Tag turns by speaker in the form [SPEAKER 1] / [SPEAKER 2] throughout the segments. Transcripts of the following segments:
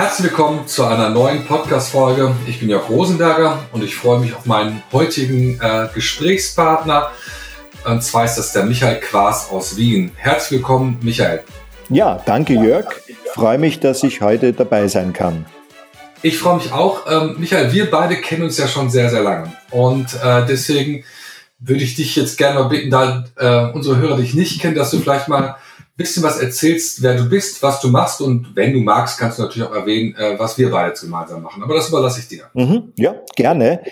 [SPEAKER 1] Herzlich willkommen zu einer neuen Podcast-Folge. Ich bin Jörg Rosenberger und ich freue mich auf meinen heutigen äh, Gesprächspartner. Und zwar ist das der Michael Quaas aus Wien. Herzlich willkommen, Michael.
[SPEAKER 2] Ja, danke Jörg. Ich freue mich, dass ich heute dabei sein kann.
[SPEAKER 1] Ich freue mich auch. Ähm, Michael, wir beide kennen uns ja schon sehr, sehr lange. Und äh, deswegen würde ich dich jetzt gerne mal bitten, da äh, unsere Hörer dich nicht kennen, dass du vielleicht mal bisschen was erzählst, wer du bist, was du machst und wenn du magst, kannst du natürlich auch erwähnen, äh, was wir beide gemeinsam machen. Aber das überlasse ich dir.
[SPEAKER 2] Mhm, ja, gerne.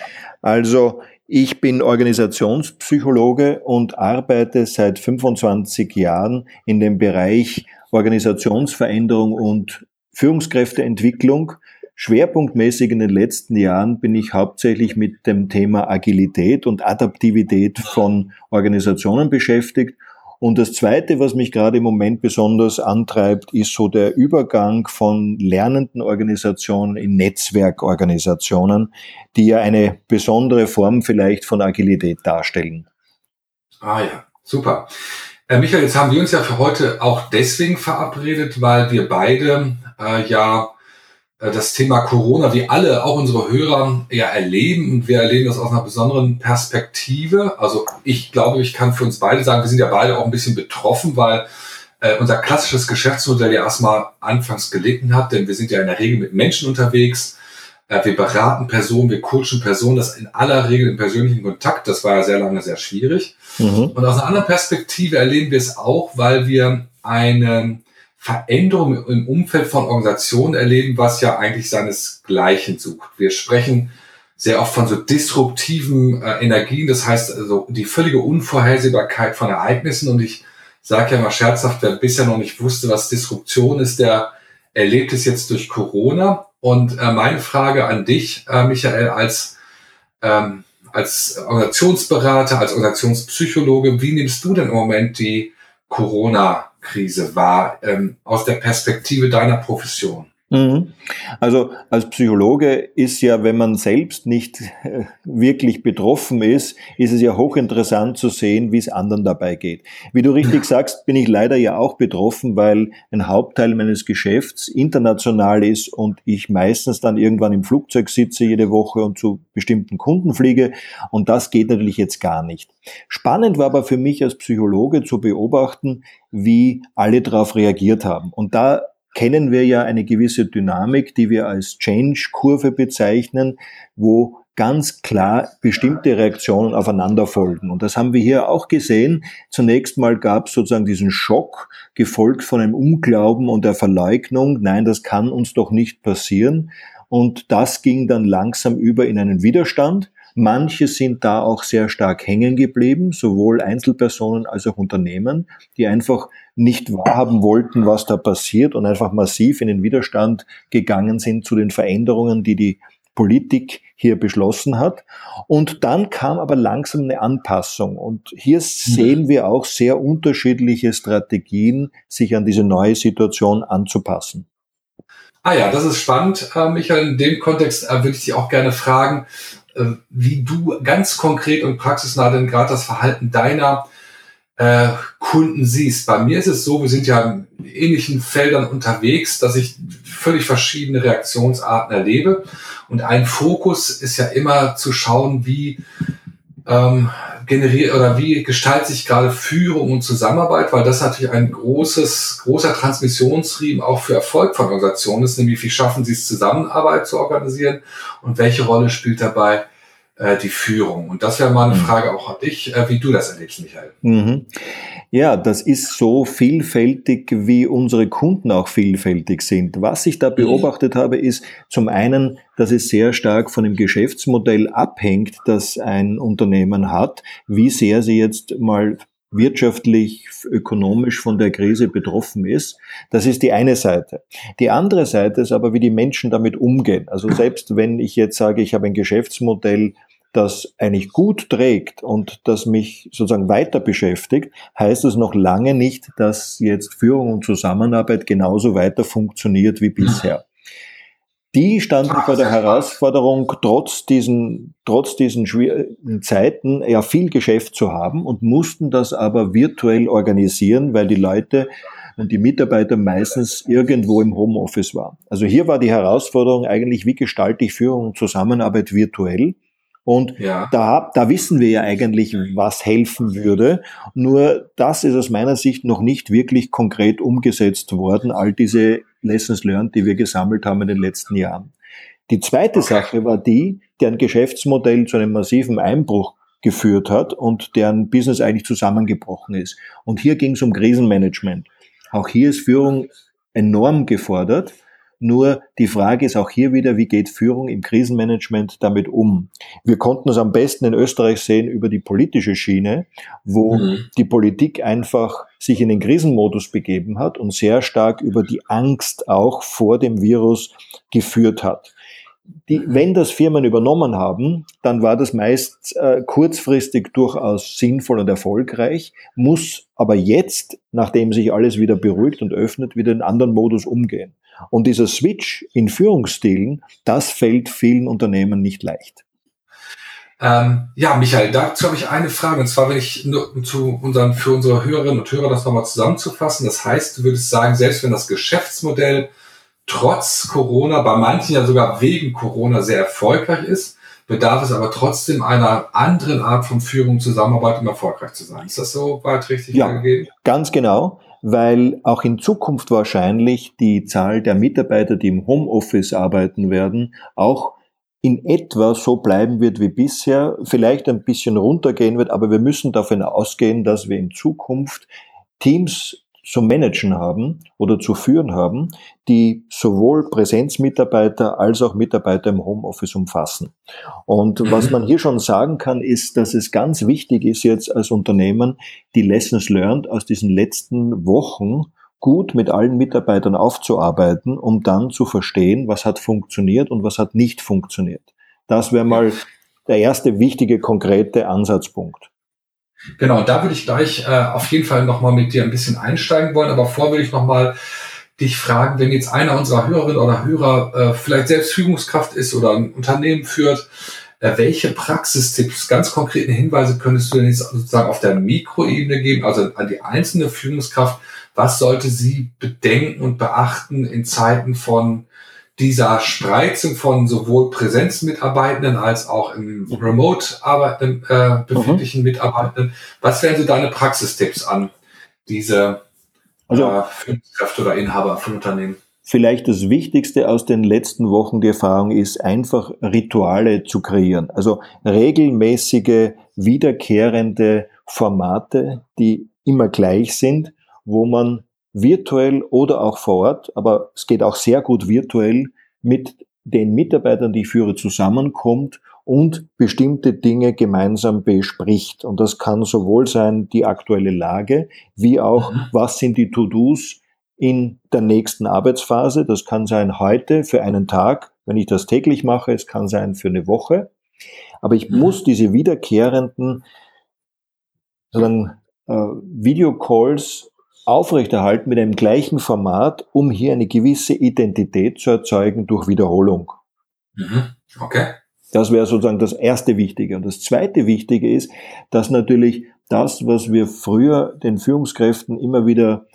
[SPEAKER 2] Also ich bin Organisationspsychologe und arbeite seit 25 Jahren in dem Bereich Organisationsveränderung und Führungskräfteentwicklung. Schwerpunktmäßig in den letzten Jahren bin ich hauptsächlich mit dem Thema Agilität und Adaptivität von Organisationen beschäftigt und das Zweite, was mich gerade im Moment besonders antreibt, ist so der Übergang von lernenden Organisationen in Netzwerkorganisationen, die ja eine besondere Form vielleicht von Agilität darstellen.
[SPEAKER 1] Ah ja, super. Äh, Michael, jetzt haben wir uns ja für heute auch deswegen verabredet, weil wir beide äh, ja das Thema Corona, wie alle, auch unsere Hörer, ja erleben. Und wir erleben das aus einer besonderen Perspektive. Also ich glaube, ich kann für uns beide sagen, wir sind ja beide auch ein bisschen betroffen, weil äh, unser klassisches Geschäftsmodell ja erstmal anfangs gelitten hat, denn wir sind ja in der Regel mit Menschen unterwegs. Äh, wir beraten Personen, wir coachen Personen, das in aller Regel im persönlichen Kontakt. Das war ja sehr lange sehr schwierig. Mhm. Und aus einer anderen Perspektive erleben wir es auch, weil wir eine Veränderungen im Umfeld von Organisationen erleben, was ja eigentlich seinesgleichen sucht. Wir sprechen sehr oft von so disruptiven äh, Energien, das heißt also die völlige Unvorhersehbarkeit von Ereignissen. Und ich sage ja mal scherzhaft, wer bisher noch nicht wusste, was Disruption ist, der erlebt es jetzt durch Corona. Und äh, meine Frage an dich, äh, Michael, als ähm, als Organisationsberater, als Organisationspsychologe, wie nimmst du denn im Moment die Corona Krise war, ähm, aus der Perspektive deiner Profession?
[SPEAKER 2] Mhm. Also als Psychologe ist ja, wenn man selbst nicht äh, wirklich betroffen ist, ist es ja hochinteressant zu sehen, wie es anderen dabei geht. Wie du richtig sagst, bin ich leider ja auch betroffen, weil ein Hauptteil meines Geschäfts international ist und ich meistens dann irgendwann im Flugzeug sitze jede Woche und zu bestimmten Kunden fliege und das geht natürlich jetzt gar nicht. Spannend war aber für mich als Psychologe zu beobachten, wie alle darauf reagiert haben. Und da kennen wir ja eine gewisse Dynamik, die wir als Change-Kurve bezeichnen, wo ganz klar bestimmte Reaktionen aufeinander folgen. Und das haben wir hier auch gesehen. Zunächst mal gab es sozusagen diesen Schock, gefolgt von einem Unglauben und der Verleugnung. Nein, das kann uns doch nicht passieren. Und das ging dann langsam über in einen Widerstand. Manche sind da auch sehr stark hängen geblieben, sowohl Einzelpersonen als auch Unternehmen, die einfach nicht wahrhaben wollten, was da passiert und einfach massiv in den Widerstand gegangen sind zu den Veränderungen, die die Politik hier beschlossen hat. Und dann kam aber langsam eine Anpassung. Und hier sehen wir auch sehr unterschiedliche Strategien, sich an diese neue Situation anzupassen.
[SPEAKER 1] Ah ja, das ist spannend, äh, Michael. In dem Kontext äh, würde ich dich auch gerne fragen, wie du ganz konkret und praxisnah denn gerade das Verhalten deiner äh, Kunden siehst. Bei mir ist es so, wir sind ja in ähnlichen Feldern unterwegs, dass ich völlig verschiedene Reaktionsarten erlebe. Und ein Fokus ist ja immer zu schauen, wie ähm, generiert oder wie gestaltet sich gerade Führung und Zusammenarbeit, weil das natürlich ein großes, großer Transmissionsriemen auch für Erfolg von Organisationen ist, nämlich wie schaffen sie es, Zusammenarbeit zu organisieren? Und welche Rolle spielt dabei äh, die Führung. Und das wäre mal eine mhm. Frage auch an dich, äh, wie du das erlebst, Michael. Mhm.
[SPEAKER 2] Ja, das ist so vielfältig, wie unsere Kunden auch vielfältig sind. Was ich da mhm. beobachtet habe, ist zum einen, dass es sehr stark von dem Geschäftsmodell abhängt, das ein Unternehmen hat, wie sehr sie jetzt mal wirtschaftlich, ökonomisch von der Krise betroffen ist. Das ist die eine Seite. Die andere Seite ist aber, wie die Menschen damit umgehen. Also selbst wenn ich jetzt sage, ich habe ein Geschäftsmodell, das eigentlich gut trägt und das mich sozusagen weiter beschäftigt, heißt es noch lange nicht, dass jetzt Führung und Zusammenarbeit genauso weiter funktioniert wie bisher. Die standen vor der Herausforderung, trotz diesen, trotz diesen schwierigen Zeiten ja viel Geschäft zu haben und mussten das aber virtuell organisieren, weil die Leute und die Mitarbeiter meistens irgendwo im Homeoffice waren. Also hier war die Herausforderung eigentlich, wie gestalte ich Führung und Zusammenarbeit virtuell? Und ja. da, da wissen wir ja eigentlich, was helfen würde. Nur das ist aus meiner Sicht noch nicht wirklich konkret umgesetzt worden, all diese Lessons learned, die wir gesammelt haben in den letzten Jahren. Die zweite okay. Sache war die, deren Geschäftsmodell zu einem massiven Einbruch geführt hat und deren Business eigentlich zusammengebrochen ist. Und hier ging es um Krisenmanagement. Auch hier ist Führung enorm gefordert. Nur die Frage ist auch hier wieder, wie geht Führung im Krisenmanagement damit um? Wir konnten es am besten in Österreich sehen über die politische Schiene, wo mhm. die Politik einfach sich in den Krisenmodus begeben hat und sehr stark über die Angst auch vor dem Virus geführt hat die, wenn das Firmen übernommen haben, dann war das meist äh, kurzfristig durchaus sinnvoll und erfolgreich, muss aber jetzt, nachdem sich alles wieder beruhigt und öffnet, wieder in anderen Modus umgehen. Und dieser Switch in Führungsstilen, das fällt vielen Unternehmen nicht leicht.
[SPEAKER 1] Ähm, ja, Michael, dazu habe ich eine Frage. Und zwar, wenn ich nur zu unseren, für unsere Hörerinnen und Hörer das nochmal zusammenzufassen. Das heißt, du würdest sagen, selbst wenn das Geschäftsmodell trotz Corona, bei manchen ja sogar wegen Corona sehr erfolgreich ist, bedarf es aber trotzdem einer anderen Art von Führung, Zusammenarbeit, um erfolgreich zu sein. Ist das so weit richtig
[SPEAKER 2] ja, angegeben? Ganz genau, weil auch in Zukunft wahrscheinlich die Zahl der Mitarbeiter, die im Homeoffice arbeiten werden, auch in etwa so bleiben wird wie bisher, vielleicht ein bisschen runtergehen wird, aber wir müssen davon ausgehen, dass wir in Zukunft Teams zu managen haben oder zu führen haben, die sowohl Präsenzmitarbeiter als auch Mitarbeiter im Homeoffice umfassen. Und was mhm. man hier schon sagen kann, ist, dass es ganz wichtig ist jetzt als Unternehmen, die Lessons learned aus diesen letzten Wochen gut mit allen Mitarbeitern aufzuarbeiten, um dann zu verstehen, was hat funktioniert und was hat nicht funktioniert. Das wäre mal der erste wichtige, konkrete Ansatzpunkt.
[SPEAKER 1] Genau, da würde ich gleich äh, auf jeden Fall nochmal mit dir ein bisschen einsteigen wollen, aber vor würde ich nochmal dich fragen, wenn jetzt einer unserer Hörerinnen oder Hörer äh, vielleicht selbst Führungskraft ist oder ein Unternehmen führt, äh, welche Praxistipps, ganz konkreten Hinweise könntest du denn jetzt sozusagen auf der Mikroebene geben, also an die einzelne Führungskraft, was sollte sie bedenken und beachten in Zeiten von dieser Spreizung von sowohl Präsenzmitarbeitenden als auch im Remote arbeitenden, äh, befindlichen mhm. Mitarbeitenden. Was wären so deine Praxistipps an diese also, äh, Führungskräfte oder Inhaber von Unternehmen?
[SPEAKER 2] Vielleicht das Wichtigste aus den letzten Wochen die Erfahrung ist, einfach Rituale zu kreieren. Also regelmäßige, wiederkehrende Formate, die immer gleich sind, wo man virtuell oder auch vor Ort, aber es geht auch sehr gut virtuell mit den Mitarbeitern, die ich führe, zusammenkommt und bestimmte Dinge gemeinsam bespricht. Und das kann sowohl sein die aktuelle Lage, wie auch, mhm. was sind die To-Dos in der nächsten Arbeitsphase. Das kann sein heute für einen Tag, wenn ich das täglich mache. Es kann sein für eine Woche. Aber ich mhm. muss diese wiederkehrenden sozusagen, äh, Videocalls aufrechterhalten mit einem gleichen Format, um hier eine gewisse Identität zu erzeugen durch Wiederholung.
[SPEAKER 1] Mhm. Okay.
[SPEAKER 2] Das wäre sozusagen das erste Wichtige. Und das zweite Wichtige ist, dass natürlich das, was wir früher den Führungskräften immer wieder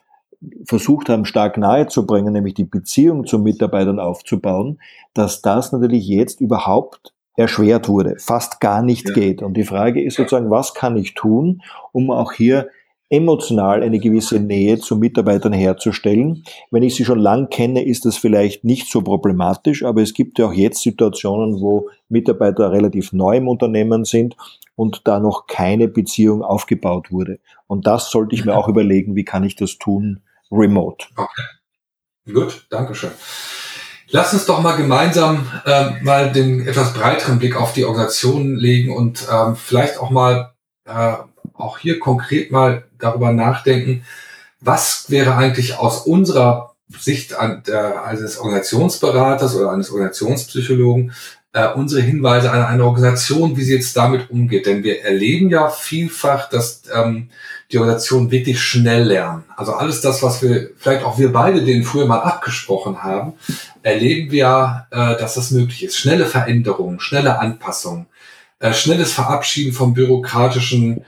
[SPEAKER 2] versucht haben, stark nahe zu bringen, nämlich die Beziehung zu Mitarbeitern aufzubauen, dass das natürlich jetzt überhaupt erschwert wurde, fast gar nicht ja. geht. Und die Frage ist sozusagen, was kann ich tun, um auch hier emotional eine gewisse Nähe zu Mitarbeitern herzustellen. Wenn ich sie schon lang kenne, ist das vielleicht nicht so problematisch, aber es gibt ja auch jetzt Situationen, wo Mitarbeiter relativ neu im Unternehmen sind und da noch keine Beziehung aufgebaut wurde. Und das sollte ich mir auch überlegen, wie kann ich das tun remote.
[SPEAKER 1] Okay. Gut, Dankeschön. Lass uns doch mal gemeinsam ähm, mal den etwas breiteren Blick auf die Organisation legen und ähm, vielleicht auch mal äh, auch hier konkret mal darüber nachdenken, was wäre eigentlich aus unserer Sicht an, äh, eines Organisationsberaters oder eines Organisationspsychologen äh, unsere Hinweise an eine Organisation, wie sie jetzt damit umgeht. Denn wir erleben ja vielfach, dass ähm, die Organisationen wirklich schnell lernen. Also alles das, was wir, vielleicht auch wir beide denen früher mal abgesprochen haben, erleben wir, äh, dass das möglich ist. Schnelle Veränderungen, schnelle Anpassungen, äh, schnelles Verabschieden von bürokratischen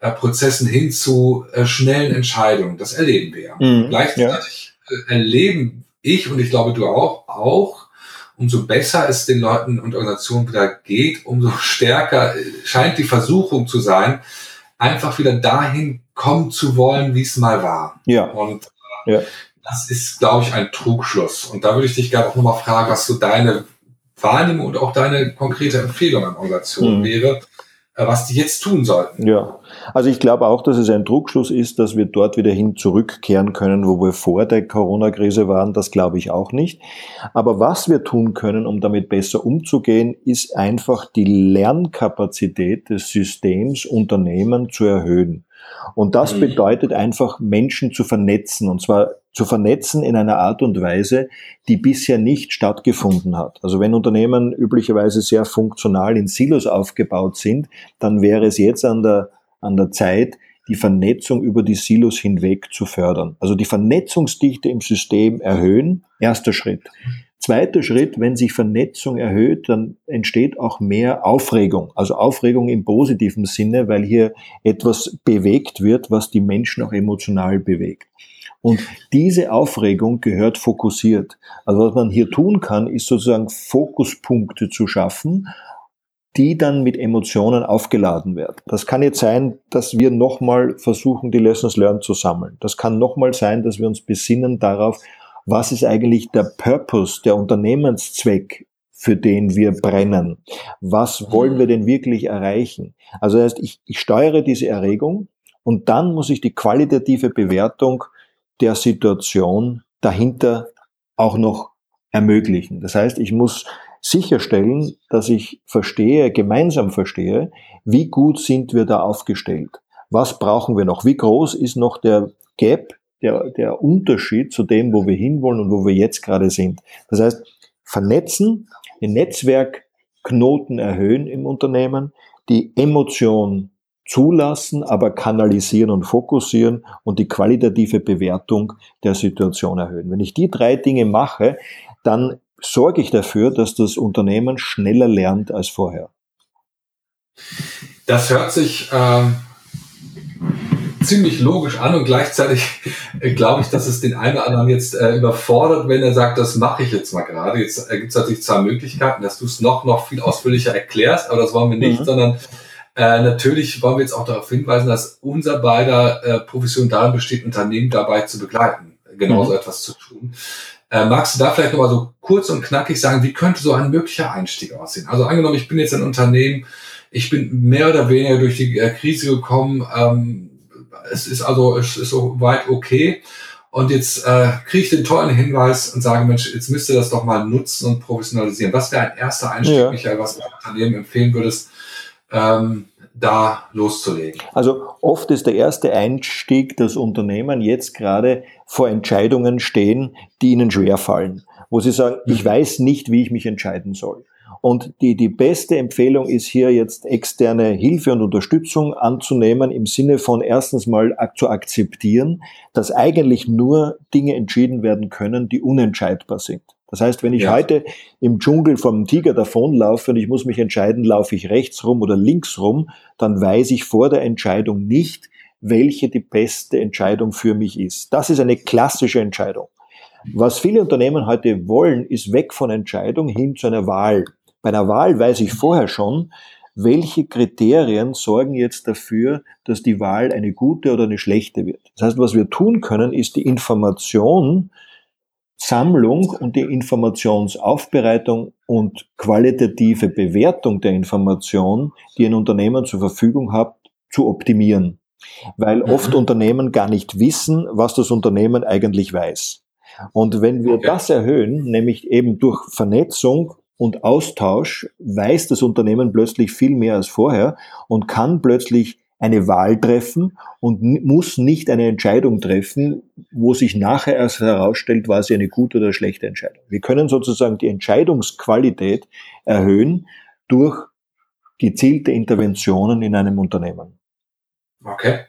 [SPEAKER 1] äh, Prozessen hin zu äh, schnellen Entscheidungen. Das erleben wir. Mhm, Gleichzeitig ja. Äh, erleben ich und ich glaube du auch, auch, umso besser es den Leuten und Organisationen wieder geht, umso stärker scheint die Versuchung zu sein, einfach wieder dahin kommen zu wollen, wie es mal war.
[SPEAKER 2] Ja.
[SPEAKER 1] Und äh, ja. das ist, glaube ich, ein Trugschluss. Und da würde ich dich gerne auch nochmal fragen, was so deine Wahrnehmung und auch deine konkrete Empfehlung an Organisationen mhm. wäre, äh, was die jetzt tun sollten.
[SPEAKER 2] Ja, also ich glaube auch, dass es ein Druckschluss ist, dass wir dort wieder hin zurückkehren können, wo wir vor der Corona-Krise waren. Das glaube ich auch nicht. Aber was wir tun können, um damit besser umzugehen, ist einfach die Lernkapazität des Systems Unternehmen zu erhöhen. Und das mhm. bedeutet einfach, Menschen zu vernetzen. Und zwar zu vernetzen in einer Art und Weise, die bisher nicht stattgefunden hat. Also wenn Unternehmen üblicherweise sehr funktional in Silos aufgebaut sind, dann wäre es jetzt an der, an der Zeit, die Vernetzung über die Silos hinweg zu fördern. Also die Vernetzungsdichte im System erhöhen, erster Schritt. Zweiter Schritt, wenn sich Vernetzung erhöht, dann entsteht auch mehr Aufregung. Also Aufregung im positiven Sinne, weil hier etwas bewegt wird, was die Menschen auch emotional bewegt. Und diese Aufregung gehört fokussiert. Also was man hier tun kann, ist sozusagen Fokuspunkte zu schaffen, die dann mit Emotionen aufgeladen werden. Das kann jetzt sein, dass wir nochmal versuchen, die Lessons learned zu sammeln. Das kann nochmal sein, dass wir uns besinnen darauf, was ist eigentlich der Purpose, der Unternehmenszweck, für den wir brennen? Was wollen wir denn wirklich erreichen? Also das heißt, ich, ich steuere diese Erregung und dann muss ich die qualitative Bewertung der Situation dahinter auch noch ermöglichen. Das heißt, ich muss sicherstellen, dass ich verstehe, gemeinsam verstehe, wie gut sind wir da aufgestellt? Was brauchen wir noch? Wie groß ist noch der Gap, der, der Unterschied zu dem, wo wir hinwollen und wo wir jetzt gerade sind? Das heißt, vernetzen, den Netzwerkknoten erhöhen im Unternehmen, die Emotion zulassen, aber kanalisieren und fokussieren und die qualitative Bewertung der Situation erhöhen. Wenn ich die drei Dinge mache, dann sorge ich dafür, dass das Unternehmen schneller lernt als vorher.
[SPEAKER 1] Das hört sich äh, ziemlich logisch an und gleichzeitig äh, glaube ich, dass es den einen oder anderen jetzt äh, überfordert, wenn er sagt, das mache ich jetzt mal gerade. Jetzt gibt es natürlich zwei Möglichkeiten, dass du es noch, noch viel ausführlicher erklärst, aber das wollen wir nicht, mhm. sondern äh, natürlich wollen wir jetzt auch darauf hinweisen, dass unser beider äh, Profession darin besteht, Unternehmen dabei zu begleiten, genauso mhm. etwas zu tun. Äh, magst du da vielleicht nochmal so kurz und knackig sagen, wie könnte so ein möglicher Einstieg aussehen? Also angenommen, ich bin jetzt ein Unternehmen, ich bin mehr oder weniger durch die äh, Krise gekommen, ähm, es ist also es ist so weit okay. Und jetzt äh, kriege ich den tollen Hinweis und sage, Mensch, jetzt müsst ihr das doch mal nutzen und professionalisieren. Was wäre ein erster Einstieg, ja. Michael, was du Unternehmen empfehlen würdest, ähm, da loszulegen?
[SPEAKER 2] Also oft ist der erste Einstieg, dass Unternehmen jetzt gerade vor Entscheidungen stehen, die ihnen schwerfallen, wo sie sagen, ich mhm. weiß nicht, wie ich mich entscheiden soll. Und die, die beste Empfehlung ist hier jetzt externe Hilfe und Unterstützung anzunehmen im Sinne von erstens mal zu akzeptieren, dass eigentlich nur Dinge entschieden werden können, die unentscheidbar sind. Das heißt, wenn ich ja. heute im Dschungel vom Tiger davonlaufe und ich muss mich entscheiden, laufe ich rechts rum oder links rum, dann weiß ich vor der Entscheidung nicht, welche die beste Entscheidung für mich ist. Das ist eine klassische Entscheidung. Was viele Unternehmen heute wollen, ist weg von Entscheidung hin zu einer Wahl. Bei einer Wahl weiß ich vorher schon, welche Kriterien sorgen jetzt dafür, dass die Wahl eine gute oder eine schlechte wird. Das heißt, was wir tun können, ist die Information Sammlung und die Informationsaufbereitung und qualitative Bewertung der Information, die ein Unternehmen zur Verfügung hat, zu optimieren. Weil mhm. oft Unternehmen gar nicht wissen, was das Unternehmen eigentlich weiß. Und wenn wir das erhöhen, nämlich eben durch Vernetzung und Austausch, weiß das Unternehmen plötzlich viel mehr als vorher und kann plötzlich eine Wahl treffen und muss nicht eine Entscheidung treffen, wo sich nachher erst herausstellt, war sie eine gute oder schlechte Entscheidung. Wir können sozusagen die Entscheidungsqualität erhöhen durch gezielte Interventionen in einem Unternehmen.
[SPEAKER 1] Okay.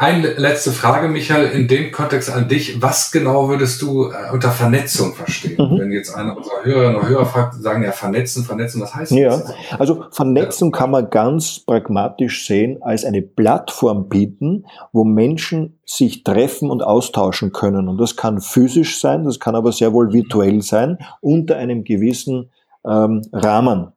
[SPEAKER 1] Eine letzte Frage, Michael, in dem Kontext an dich. Was genau würdest du äh, unter Vernetzung verstehen? Mhm. Wenn jetzt einer unserer Hörerinnen und Hörer fragt, sagen ja vernetzen, vernetzen, was heißt
[SPEAKER 2] ja, das? Ja, also Vernetzung kann man ganz pragmatisch sehen als eine Plattform bieten, wo Menschen sich treffen und austauschen können. Und das kann physisch sein, das kann aber sehr wohl virtuell sein, unter einem gewissen ähm, Rahmen.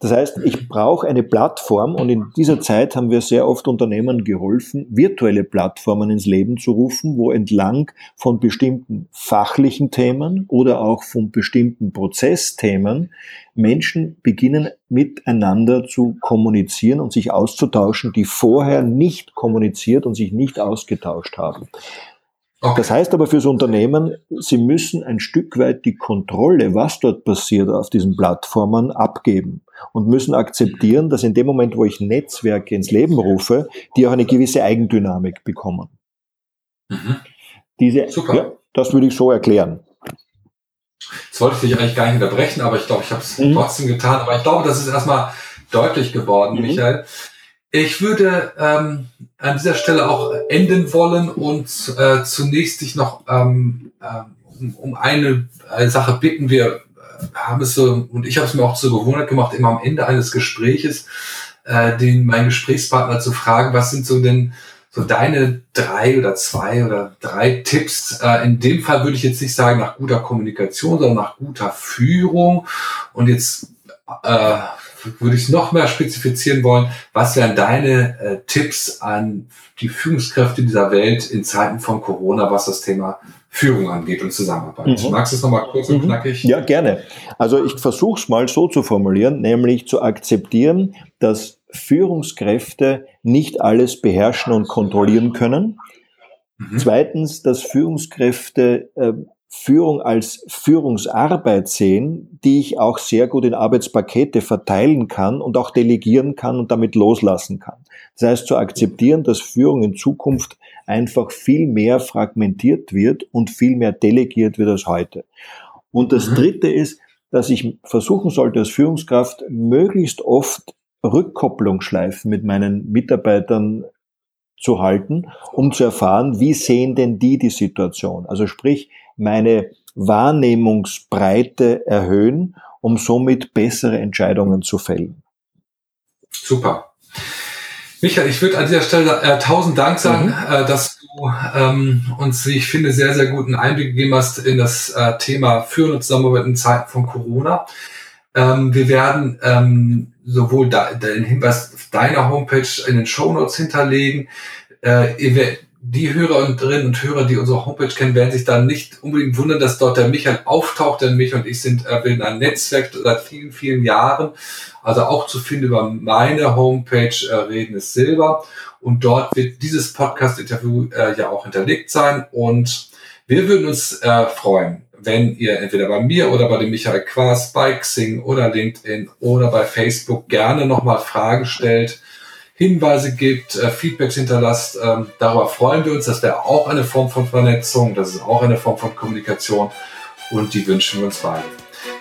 [SPEAKER 2] Das heißt, ich brauche eine Plattform und in dieser Zeit haben wir sehr oft Unternehmen geholfen, virtuelle Plattformen ins Leben zu rufen, wo entlang von bestimmten fachlichen Themen oder auch von bestimmten Prozessthemen Menschen beginnen miteinander zu kommunizieren und sich auszutauschen, die vorher nicht kommuniziert und sich nicht ausgetauscht haben. Okay. Das heißt aber fürs Unternehmen, sie müssen ein Stück weit die Kontrolle, was dort passiert auf diesen Plattformen, abgeben und müssen akzeptieren, dass in dem Moment, wo ich Netzwerke ins Leben rufe, die auch eine gewisse Eigendynamik bekommen. Mhm. Diese, Super. Ja, das würde ich so erklären.
[SPEAKER 1] Jetzt wollte ich dich eigentlich gar nicht unterbrechen, aber ich glaube, ich habe es mhm. trotzdem getan. Aber ich glaube, das ist erstmal deutlich geworden, mhm. Michael. Ich würde ähm, an dieser Stelle auch enden wollen und äh, zunächst dich noch ähm, äh, um, um eine, eine Sache bitten. Wir äh, haben es so, und ich habe es mir auch zur Gewohnheit gemacht, immer am Ende eines Gespräches äh, den meinen Gesprächspartner zu fragen, was sind so denn so deine drei oder zwei oder drei Tipps. Äh, in dem Fall würde ich jetzt nicht sagen nach guter Kommunikation, sondern nach guter Führung. Und jetzt äh, würde ich noch mehr spezifizieren wollen. Was wären deine äh, Tipps an die Führungskräfte dieser Welt in Zeiten von Corona, was das Thema Führung angeht und Zusammenarbeit? Mhm. Magst du es nochmal kurz und mhm. knackig?
[SPEAKER 2] Ja, gerne. Also ich versuche es mal so zu formulieren, nämlich zu akzeptieren, dass Führungskräfte nicht alles beherrschen und kontrollieren können. Mhm. Zweitens, dass Führungskräfte äh, Führung als Führungsarbeit sehen, die ich auch sehr gut in Arbeitspakete verteilen kann und auch delegieren kann und damit loslassen kann. Das heißt zu akzeptieren, dass Führung in Zukunft einfach viel mehr fragmentiert wird und viel mehr delegiert wird als heute. Und das mhm. Dritte ist, dass ich versuchen sollte als Führungskraft möglichst oft Rückkopplungsschleifen mit meinen Mitarbeitern zu halten, um zu erfahren, wie sehen denn die die Situation? Also sprich, meine Wahrnehmungsbreite erhöhen, um somit bessere Entscheidungen zu fällen.
[SPEAKER 1] Super. Michael, ich würde an dieser Stelle äh, tausend Dank sagen, mhm. äh, dass du ähm, uns, wie ich finde, sehr, sehr guten Einblick gegeben hast in das äh, Thema Führen und Zusammenarbeit in Zeiten von Corona. Ähm, wir werden ähm, sowohl da, den Hinweis auf deiner Homepage in den Show Notes hinterlegen. Äh, die Hörerinnen und Hörer, die unsere Homepage kennen, werden sich dann nicht unbedingt wundern, dass dort der Michael auftaucht, denn Michael und ich sind äh, bilden ein Netzwerk seit vielen, vielen Jahren. Also auch zu finden über meine Homepage äh, Reden ist Silber. Und dort wird dieses Podcast-Interview äh, ja auch hinterlegt sein. Und wir würden uns äh, freuen, wenn ihr entweder bei mir oder bei dem Michael Quas bei Xing oder LinkedIn oder bei Facebook gerne nochmal Fragen stellt Hinweise gibt, äh, Feedbacks hinterlasst. Ähm, darüber freuen wir uns. Das wäre auch eine Form von Vernetzung. Das ist auch eine Form von Kommunikation. Und die wünschen wir uns beide.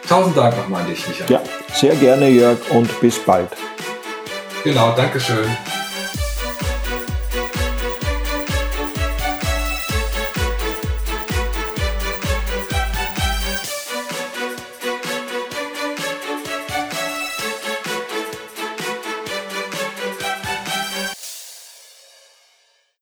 [SPEAKER 1] Tausend Dank nochmal an dich, Michael.
[SPEAKER 2] Ja, sehr gerne, Jörg, und bis bald.
[SPEAKER 1] Genau, Dankeschön.